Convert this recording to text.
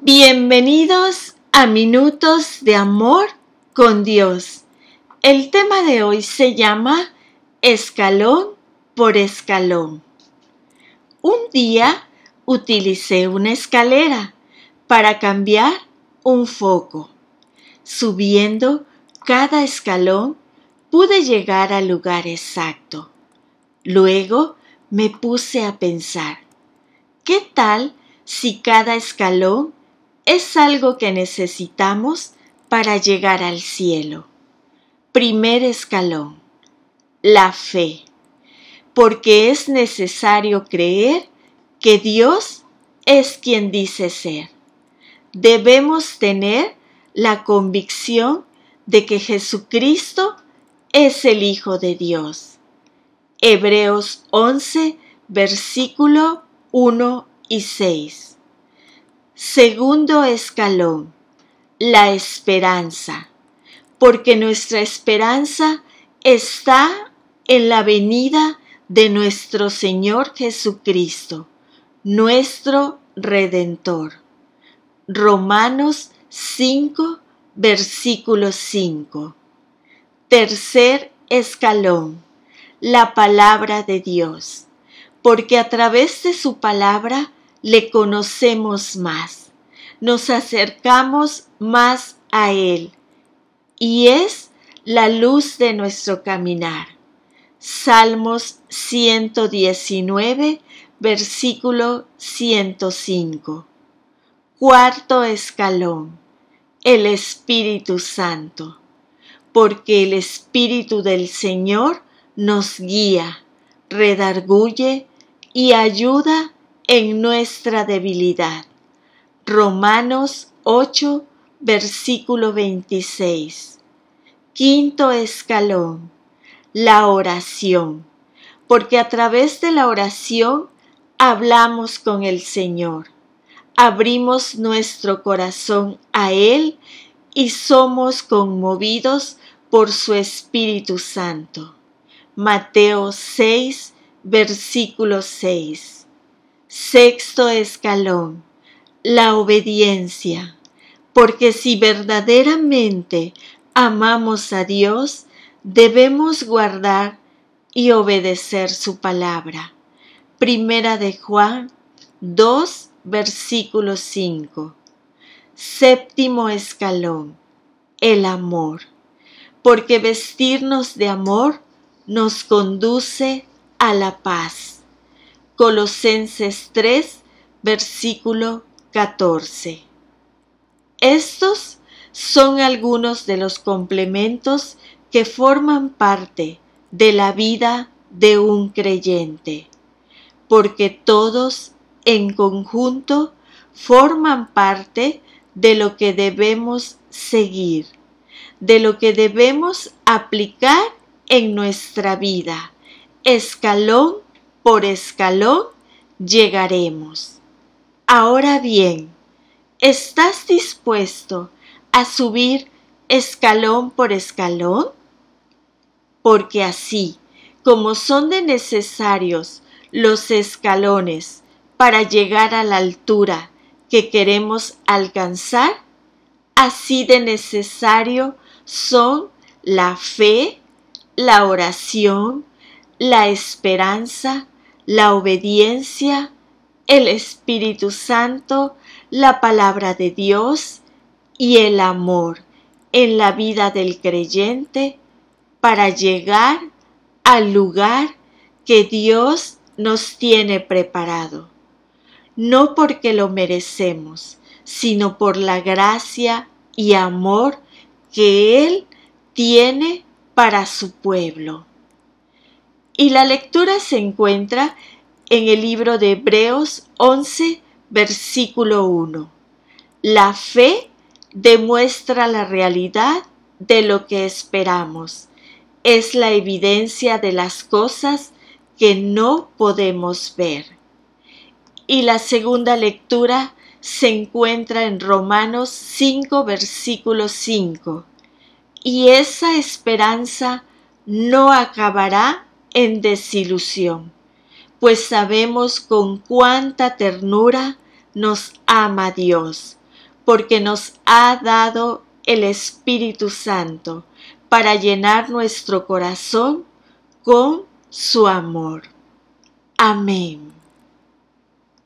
Bienvenidos a Minutos de Amor con Dios. El tema de hoy se llama Escalón por Escalón. Un día utilicé una escalera para cambiar un foco. Subiendo cada escalón pude llegar al lugar exacto. Luego me puse a pensar, ¿qué tal si cada escalón es algo que necesitamos para llegar al cielo. Primer escalón, la fe, porque es necesario creer que Dios es quien dice ser. Debemos tener la convicción de que Jesucristo es el Hijo de Dios. Hebreos 11, versículo 1 y 6. Segundo escalón, la esperanza, porque nuestra esperanza está en la venida de nuestro Señor Jesucristo, nuestro Redentor. Romanos 5, versículo 5. Tercer escalón, la palabra de Dios, porque a través de su palabra le conocemos más, nos acercamos más a Él y es la luz de nuestro caminar. Salmos 119, versículo 105. Cuarto escalón, el Espíritu Santo, porque el Espíritu del Señor nos guía, redarguye y ayuda en nuestra debilidad. Romanos 8, versículo 26. Quinto escalón, la oración, porque a través de la oración hablamos con el Señor, abrimos nuestro corazón a Él y somos conmovidos por su Espíritu Santo. Mateo 6, versículo 6. Sexto escalón, la obediencia, porque si verdaderamente amamos a Dios, debemos guardar y obedecer su palabra. Primera de Juan 2, versículo 5. Séptimo escalón, el amor, porque vestirnos de amor nos conduce a la paz. Colosenses 3, versículo 14. Estos son algunos de los complementos que forman parte de la vida de un creyente, porque todos en conjunto forman parte de lo que debemos seguir, de lo que debemos aplicar en nuestra vida, escalón por escalón llegaremos. Ahora bien, ¿estás dispuesto a subir escalón por escalón? Porque así como son de necesarios los escalones para llegar a la altura que queremos alcanzar, así de necesario son la fe, la oración, la esperanza, la obediencia, el Espíritu Santo, la palabra de Dios y el amor en la vida del creyente para llegar al lugar que Dios nos tiene preparado. No porque lo merecemos, sino por la gracia y amor que Él tiene para su pueblo. Y la lectura se encuentra en el libro de Hebreos 11, versículo 1. La fe demuestra la realidad de lo que esperamos. Es la evidencia de las cosas que no podemos ver. Y la segunda lectura se encuentra en Romanos 5, versículo 5. Y esa esperanza no acabará en desilusión, pues sabemos con cuánta ternura nos ama Dios, porque nos ha dado el Espíritu Santo para llenar nuestro corazón con su amor. Amén.